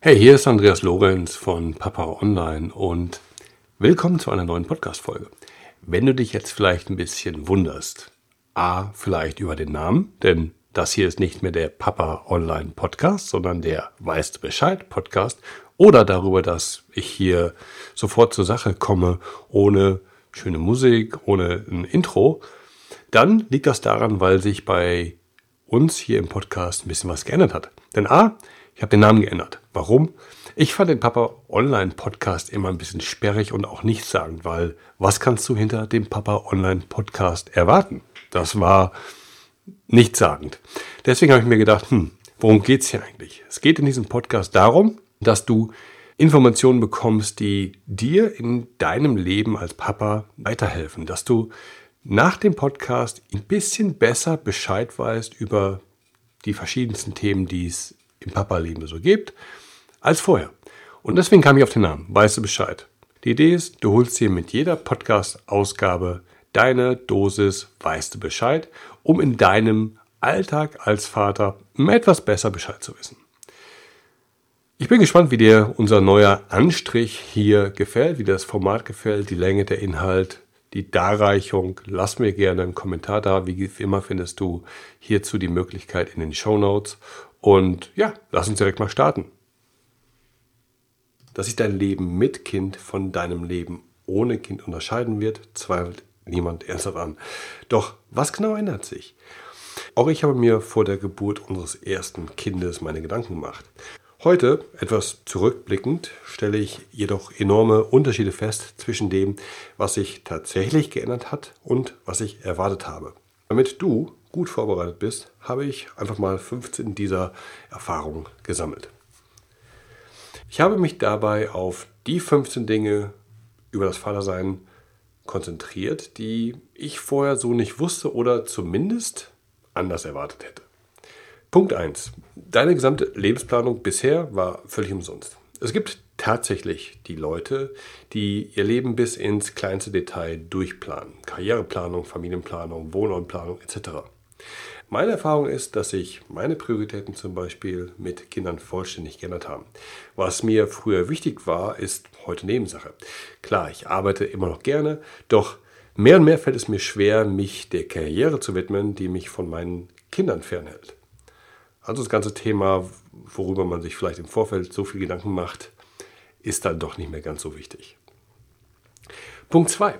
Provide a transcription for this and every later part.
Hey, hier ist Andreas Lorenz von Papa Online und willkommen zu einer neuen Podcast-Folge. Wenn du dich jetzt vielleicht ein bisschen wunderst, A, vielleicht über den Namen, denn das hier ist nicht mehr der Papa Online Podcast, sondern der Weißt Bescheid Podcast oder darüber, dass ich hier sofort zur Sache komme, ohne schöne Musik, ohne ein Intro, dann liegt das daran, weil sich bei uns hier im Podcast ein bisschen was geändert hat. Denn A, ich habe den Namen geändert. Warum? Ich fand den Papa Online Podcast immer ein bisschen sperrig und auch nichtssagend, weil was kannst du hinter dem Papa Online Podcast erwarten? Das war nichtssagend. Deswegen habe ich mir gedacht, hm, worum geht's hier eigentlich? Es geht in diesem Podcast darum, dass du Informationen bekommst, die dir in deinem Leben als Papa weiterhelfen, dass du nach dem Podcast ein bisschen besser Bescheid weißt über die verschiedensten Themen, die es im Papa-Leben so gibt, als vorher. Und deswegen kam ich auf den Namen, weißt du Bescheid. Die Idee ist, du holst dir mit jeder Podcast-Ausgabe deine Dosis weißt du Bescheid, um in deinem Alltag als Vater etwas besser Bescheid zu wissen. Ich bin gespannt, wie dir unser neuer Anstrich hier gefällt, wie das Format gefällt, die Länge, der Inhalt, die Darreichung. Lass mir gerne einen Kommentar da. Wie immer findest du hierzu die Möglichkeit in den Show Notes. Und ja, lass uns direkt mal starten. Dass sich dein Leben mit Kind von deinem Leben ohne Kind unterscheiden wird, zweifelt niemand ernsthaft an. Doch was genau ändert sich? Auch ich habe mir vor der Geburt unseres ersten Kindes meine Gedanken gemacht. Heute, etwas zurückblickend, stelle ich jedoch enorme Unterschiede fest zwischen dem, was sich tatsächlich geändert hat und was ich erwartet habe. Damit du gut vorbereitet bist, habe ich einfach mal 15 dieser Erfahrungen gesammelt. Ich habe mich dabei auf die 15 Dinge über das Vatersein konzentriert, die ich vorher so nicht wusste oder zumindest anders erwartet hätte. Punkt 1. Deine gesamte Lebensplanung bisher war völlig umsonst. Es gibt tatsächlich die Leute, die ihr Leben bis ins kleinste Detail durchplanen. Karriereplanung, Familienplanung, Wohnortplanung etc. Meine Erfahrung ist, dass sich meine Prioritäten zum Beispiel mit Kindern vollständig geändert haben. Was mir früher wichtig war, ist heute Nebensache. Klar, ich arbeite immer noch gerne, doch mehr und mehr fällt es mir schwer, mich der Karriere zu widmen, die mich von meinen Kindern fernhält. Also das ganze Thema, worüber man sich vielleicht im Vorfeld so viel Gedanken macht, ist dann doch nicht mehr ganz so wichtig. Punkt 2.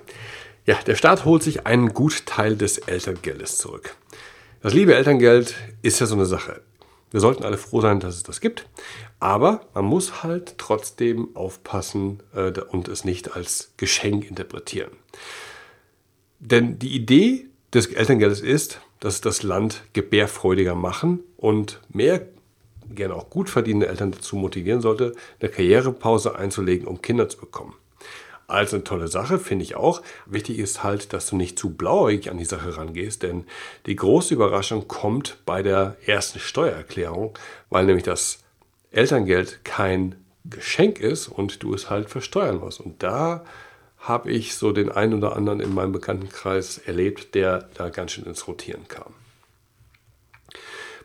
Ja, der Staat holt sich einen Gutteil des Elterngeldes zurück. Das liebe Elterngeld ist ja so eine Sache. Wir sollten alle froh sein, dass es das gibt. Aber man muss halt trotzdem aufpassen äh, und es nicht als Geschenk interpretieren. Denn die Idee des Elterngeldes ist, dass das Land gebärfreudiger machen und mehr gerne auch gut verdienende Eltern dazu motivieren sollte, eine Karrierepause einzulegen, um Kinder zu bekommen. Also eine tolle Sache, finde ich auch. Wichtig ist halt, dass du nicht zu blauäugig an die Sache rangehst, denn die große Überraschung kommt bei der ersten Steuererklärung, weil nämlich das Elterngeld kein Geschenk ist und du es halt versteuern musst. Und da habe ich so den einen oder anderen in meinem Bekanntenkreis erlebt, der da ganz schön ins Rotieren kam.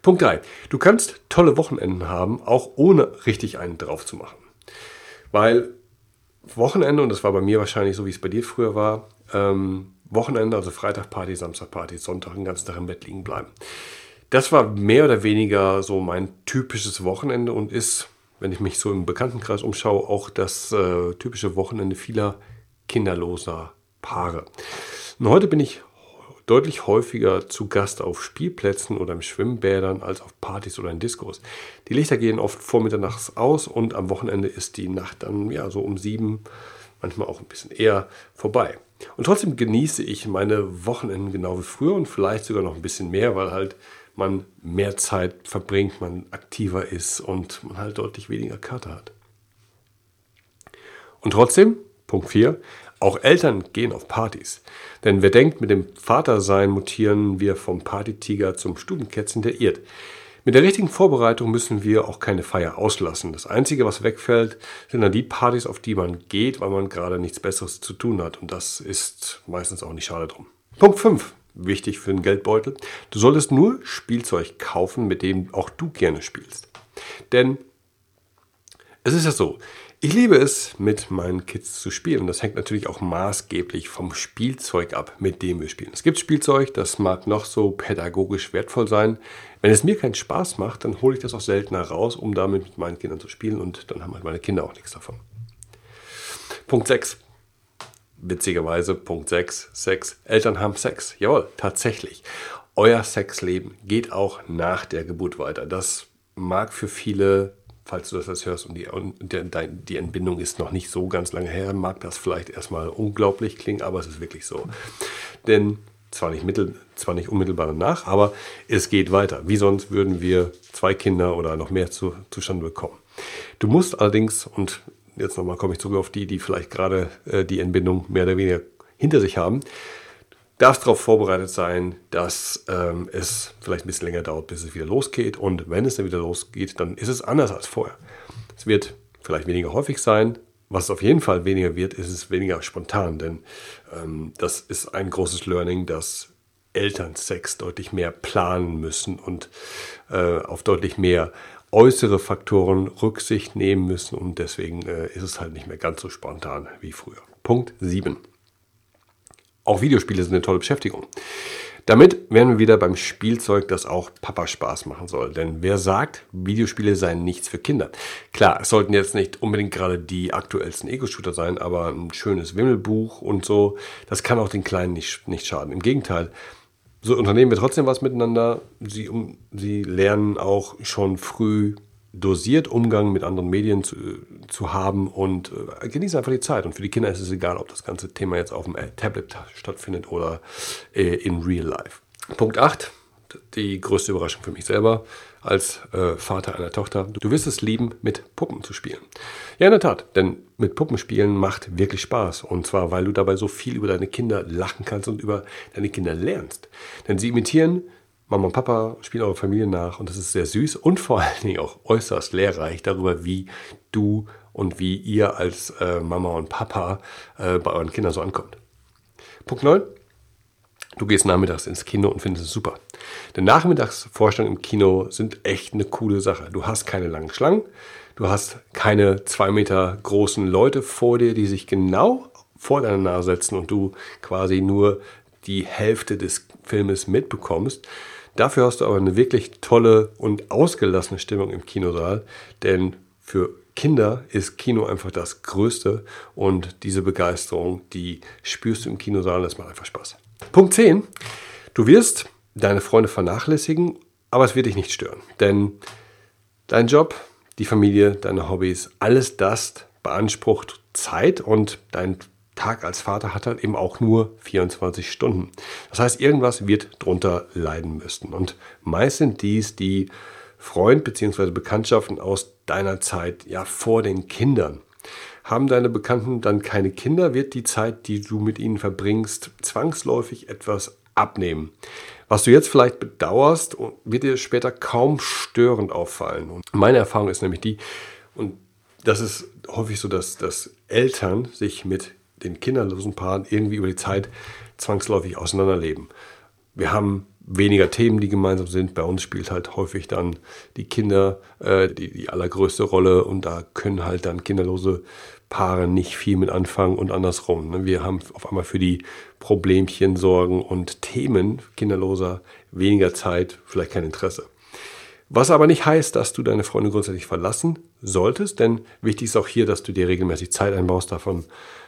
Punkt 3. Du kannst tolle Wochenenden haben, auch ohne richtig einen drauf zu machen. Weil Wochenende, und das war bei mir wahrscheinlich so, wie es bei dir früher war, ähm, Wochenende, also Freitagparty, Samstagparty, Sonntag den ganzen Tag im Bett liegen bleiben. Das war mehr oder weniger so mein typisches Wochenende und ist, wenn ich mich so im Bekanntenkreis umschaue, auch das äh, typische Wochenende vieler kinderloser Paare. Und heute bin ich deutlich häufiger zu Gast auf Spielplätzen oder in Schwimmbädern als auf Partys oder in Diskos. Die Lichter gehen oft vormittags aus und am Wochenende ist die Nacht dann ja so um sieben, manchmal auch ein bisschen eher vorbei. Und trotzdem genieße ich meine Wochenenden genau wie früher und vielleicht sogar noch ein bisschen mehr, weil halt man mehr Zeit verbringt, man aktiver ist und man halt deutlich weniger Karte hat. Und trotzdem Punkt 4. Auch Eltern gehen auf Partys. Denn wer denkt, mit dem Vatersein mutieren wir vom Partytiger zum Stubenkätzchen, der irrt. Mit der richtigen Vorbereitung müssen wir auch keine Feier auslassen. Das Einzige, was wegfällt, sind dann die Partys, auf die man geht, weil man gerade nichts Besseres zu tun hat. Und das ist meistens auch nicht schade drum. Punkt 5. Wichtig für den Geldbeutel. Du solltest nur Spielzeug kaufen, mit dem auch du gerne spielst. Denn Es ist ja so, ich liebe es, mit meinen Kids zu spielen. Das hängt natürlich auch maßgeblich vom Spielzeug ab, mit dem wir spielen. Es gibt Spielzeug, das mag noch so pädagogisch wertvoll sein. Wenn es mir keinen Spaß macht, dann hole ich das auch seltener raus, um damit mit meinen Kindern zu spielen und dann haben halt meine Kinder auch nichts davon. Punkt 6. Witzigerweise, Punkt 6, Sex. Eltern haben Sex. Jawohl, tatsächlich. Euer Sexleben geht auch nach der Geburt weiter. Das mag für viele falls du das hörst und die, die Entbindung ist noch nicht so ganz lange her, mag das vielleicht erstmal unglaublich klingen, aber es ist wirklich so. Denn zwar nicht, mittel, zwar nicht unmittelbar danach, aber es geht weiter. Wie sonst würden wir zwei Kinder oder noch mehr zu, zustande bekommen. Du musst allerdings, und jetzt nochmal komme ich zurück auf die, die vielleicht gerade äh, die Entbindung mehr oder weniger hinter sich haben, darfst darauf vorbereitet sein, dass ähm, es vielleicht ein bisschen länger dauert, bis es wieder losgeht. Und wenn es dann wieder losgeht, dann ist es anders als vorher. Es wird vielleicht weniger häufig sein. Was auf jeden Fall weniger wird, ist es weniger spontan. Denn ähm, das ist ein großes Learning, dass Eltern Sex deutlich mehr planen müssen und äh, auf deutlich mehr äußere Faktoren Rücksicht nehmen müssen. Und deswegen äh, ist es halt nicht mehr ganz so spontan wie früher. Punkt 7. Auch Videospiele sind eine tolle Beschäftigung. Damit wären wir wieder beim Spielzeug, das auch Papa Spaß machen soll. Denn wer sagt, Videospiele seien nichts für Kinder? Klar, es sollten jetzt nicht unbedingt gerade die aktuellsten Ego-Shooter sein, aber ein schönes Wimmelbuch und so, das kann auch den Kleinen nicht, nicht schaden. Im Gegenteil, so unternehmen wir trotzdem was miteinander. Sie, um, sie lernen auch schon früh dosiert Umgang mit anderen Medien zu, zu haben und äh, genießen einfach die Zeit. Und für die Kinder ist es egal, ob das ganze Thema jetzt auf dem äh, Tablet stattfindet oder äh, in real life. Punkt 8, die größte Überraschung für mich selber als äh, Vater einer Tochter. Du wirst es lieben, mit Puppen zu spielen. Ja, in der Tat, denn mit Puppenspielen macht wirklich Spaß. Und zwar, weil du dabei so viel über deine Kinder lachen kannst und über deine Kinder lernst. Denn sie imitieren Mama und Papa spielen eure Familie nach und das ist sehr süß und vor allen Dingen auch äußerst lehrreich darüber, wie du und wie ihr als äh, Mama und Papa äh, bei euren Kindern so ankommt. Punkt 9. Du gehst nachmittags ins Kino und findest es super. Denn Nachmittagsvorstellungen im Kino sind echt eine coole Sache. Du hast keine langen Schlangen, du hast keine zwei Meter großen Leute vor dir, die sich genau vor deiner Nase setzen und du quasi nur die Hälfte des Filmes mitbekommst. Dafür hast du aber eine wirklich tolle und ausgelassene Stimmung im Kinosaal, denn für Kinder ist Kino einfach das Größte und diese Begeisterung, die spürst du im Kinosaal, das macht einfach Spaß. Punkt 10. Du wirst deine Freunde vernachlässigen, aber es wird dich nicht stören, denn dein Job, die Familie, deine Hobbys, alles das beansprucht Zeit und dein Tag als Vater hat halt eben auch nur 24 Stunden. Das heißt, irgendwas wird drunter leiden müssen. Und meist sind dies die Freund- bzw. Bekanntschaften aus deiner Zeit ja vor den Kindern. Haben deine Bekannten dann keine Kinder, wird die Zeit, die du mit ihnen verbringst, zwangsläufig etwas abnehmen. Was du jetzt vielleicht bedauerst, wird dir später kaum störend auffallen. Und meine Erfahrung ist nämlich die, und das ist häufig so, dass, dass Eltern sich mit den kinderlosen Paaren irgendwie über die Zeit zwangsläufig auseinanderleben. Wir haben weniger Themen, die gemeinsam sind. Bei uns spielt halt häufig dann die Kinder äh, die, die allergrößte Rolle und da können halt dann kinderlose Paare nicht viel mit anfangen und andersrum. Ne? Wir haben auf einmal für die Problemchen, Sorgen und Themen kinderloser weniger Zeit, vielleicht kein Interesse. Was aber nicht heißt, dass du deine Freunde grundsätzlich verlassen solltest, denn wichtig ist auch hier, dass du dir regelmäßig Zeit einbaust. Davon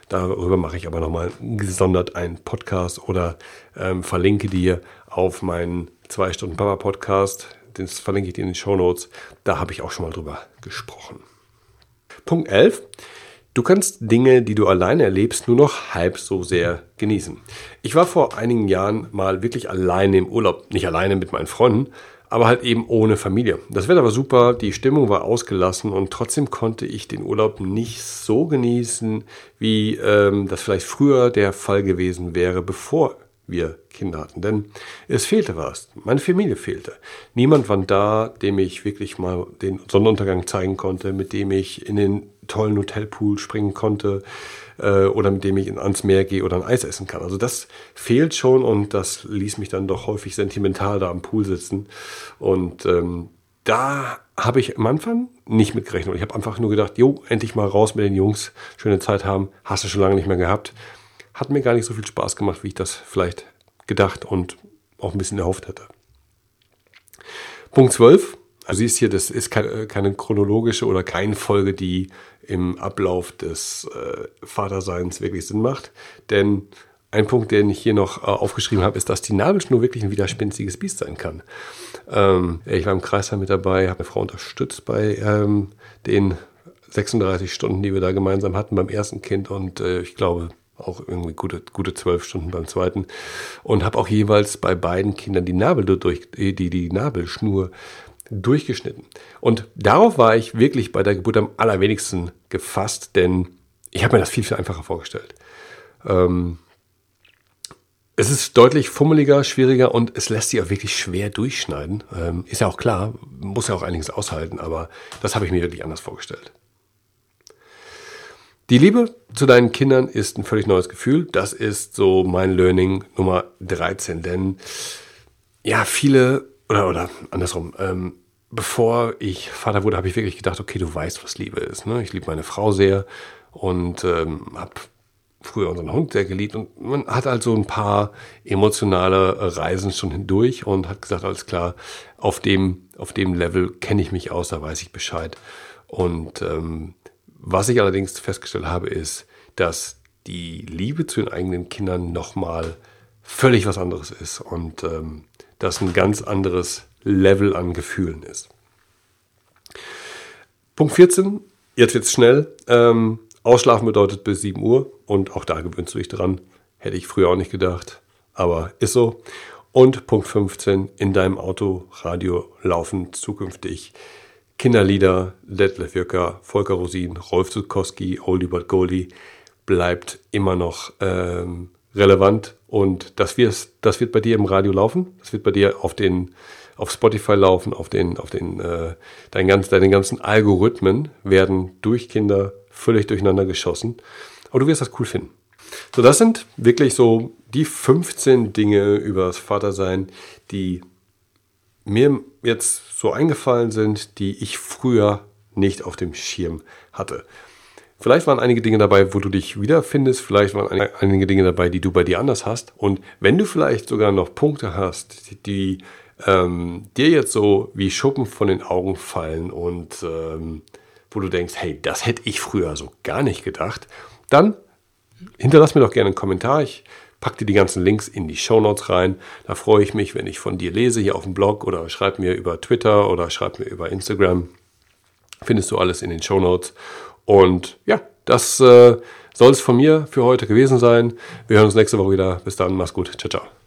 Darüber mache ich aber nochmal gesondert einen Podcast oder ähm, verlinke dir auf meinen 2 Stunden Papa Podcast. Das verlinke ich dir in den Show Notes. Da habe ich auch schon mal drüber gesprochen. Punkt 11. Du kannst Dinge, die du alleine erlebst, nur noch halb so sehr genießen. Ich war vor einigen Jahren mal wirklich alleine im Urlaub. Nicht alleine mit meinen Freunden, aber halt eben ohne Familie. Das Wetter war super, die Stimmung war ausgelassen und trotzdem konnte ich den Urlaub nicht so genießen, wie ähm, das vielleicht früher der Fall gewesen wäre, bevor wir Kinder hatten. Denn es fehlte was. Meine Familie fehlte. Niemand war da, dem ich wirklich mal den Sonnenuntergang zeigen konnte, mit dem ich in den tollen Hotelpool springen konnte äh, oder mit dem ich ans Meer gehe oder ein Eis essen kann. Also das fehlt schon und das ließ mich dann doch häufig sentimental da am Pool sitzen. Und ähm, da habe ich am Anfang nicht mitgerechnet. Ich habe einfach nur gedacht, jo, endlich mal raus mit den Jungs, schöne Zeit haben, hast du schon lange nicht mehr gehabt. Hat mir gar nicht so viel Spaß gemacht, wie ich das vielleicht gedacht und auch ein bisschen erhofft hätte. Punkt 12. Also siehst hier, das ist keine, chronologische oder keine Folge, die im Ablauf des äh, Vaterseins wirklich Sinn macht. Denn ein Punkt, den ich hier noch äh, aufgeschrieben habe, ist, dass die Nabelschnur wirklich ein widerspenstiges Biest sein kann. Ähm, ich war im Kreisheim mit dabei, habe meine Frau unterstützt bei ähm, den 36 Stunden, die wir da gemeinsam hatten beim ersten Kind und äh, ich glaube auch irgendwie gute, gute 12 Stunden beim zweiten und habe auch jeweils bei beiden Kindern die, Nabel durch, die, die Nabelschnur durchgeschnitten. Und darauf war ich wirklich bei der Geburt am allerwenigsten gefasst, denn ich habe mir das viel, viel einfacher vorgestellt. Ähm, es ist deutlich fummeliger, schwieriger und es lässt sich auch wirklich schwer durchschneiden. Ähm, ist ja auch klar, muss ja auch einiges aushalten, aber das habe ich mir wirklich anders vorgestellt. Die Liebe zu deinen Kindern ist ein völlig neues Gefühl. Das ist so mein Learning Nummer 13. Denn ja, viele, oder, oder andersrum, ähm, bevor ich Vater wurde, habe ich wirklich gedacht, okay, du weißt, was Liebe ist. Ne? Ich liebe meine Frau sehr und ähm, habe früher unseren Hund sehr geliebt und man hat also ein paar emotionale Reisen schon hindurch und hat gesagt, alles klar, auf dem, auf dem Level kenne ich mich aus, da weiß ich Bescheid. Und ähm, was ich allerdings festgestellt habe, ist, dass die Liebe zu den eigenen Kindern nochmal völlig was anderes ist und ähm, das ein ganz anderes Level an Gefühlen ist. Punkt 14, jetzt wird's schnell. Ähm, Ausschlafen bedeutet bis 7 Uhr und auch da gewöhnst du dich dran. Hätte ich früher auch nicht gedacht, aber ist so. Und Punkt 15, in deinem Autoradio laufen zukünftig Kinderlieder, Detlef Jöcker, Volker Rosin, Rolf Zukowski, Oldie But Goldie, bleibt immer noch ähm, relevant und das das wird bei dir im Radio laufen, das wird bei dir auf den auf Spotify laufen, auf den, auf den, äh, dein ganz, deine ganzen Algorithmen werden durch Kinder völlig durcheinander geschossen. Aber du wirst das cool finden. So, das sind wirklich so die 15 Dinge über das Vatersein, die mir jetzt so eingefallen sind, die ich früher nicht auf dem Schirm hatte. Vielleicht waren einige Dinge dabei, wo du dich wiederfindest, vielleicht waren einige Dinge dabei, die du bei dir anders hast. Und wenn du vielleicht sogar noch Punkte hast, die ähm, dir jetzt so wie Schuppen von den Augen fallen und ähm, wo du denkst, hey, das hätte ich früher so gar nicht gedacht, dann hinterlass mir doch gerne einen Kommentar. Ich packe dir die ganzen Links in die Show Notes rein. Da freue ich mich, wenn ich von dir lese hier auf dem Blog oder schreib mir über Twitter oder schreib mir über Instagram. Findest du alles in den Show Notes. Und ja, das äh, soll es von mir für heute gewesen sein. Wir hören uns nächste Woche wieder. Bis dann, mach's gut. Ciao, ciao.